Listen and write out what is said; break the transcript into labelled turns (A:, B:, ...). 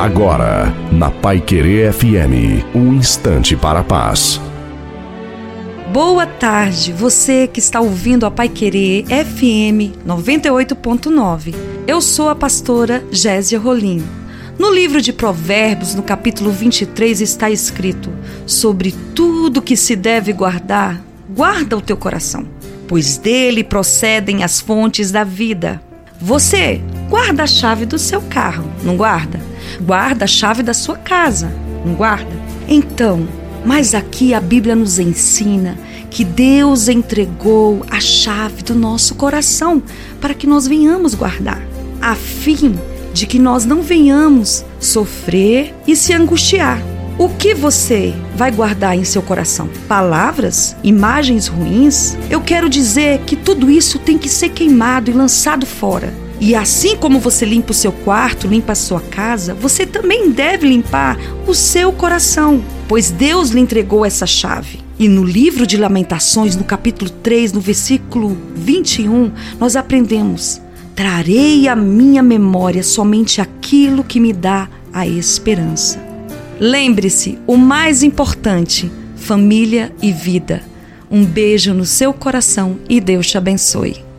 A: Agora, na Pai Querer FM, um instante para a paz.
B: Boa tarde, você que está ouvindo a Pai Querer FM 98.9. Eu sou a pastora Gésia Rolim. No livro de Provérbios, no capítulo 23, está escrito: Sobre tudo que se deve guardar, guarda o teu coração, pois dele procedem as fontes da vida. Você guarda a chave do seu carro, não guarda? Guarda a chave da sua casa, não guarda? Então, mas aqui a Bíblia nos ensina que Deus entregou a chave do nosso coração para que nós venhamos guardar, a fim de que nós não venhamos sofrer e se angustiar. O que você vai guardar em seu coração? Palavras? Imagens ruins? Eu quero dizer que tudo isso tem que ser queimado e lançado fora. E assim como você limpa o seu quarto, limpa a sua casa, você também deve limpar o seu coração, pois Deus lhe entregou essa chave. E no livro de Lamentações, no capítulo 3, no versículo 21, nós aprendemos: Trarei à minha memória somente aquilo que me dá a esperança. Lembre-se, o mais importante: família e vida. Um beijo no seu coração e Deus te abençoe.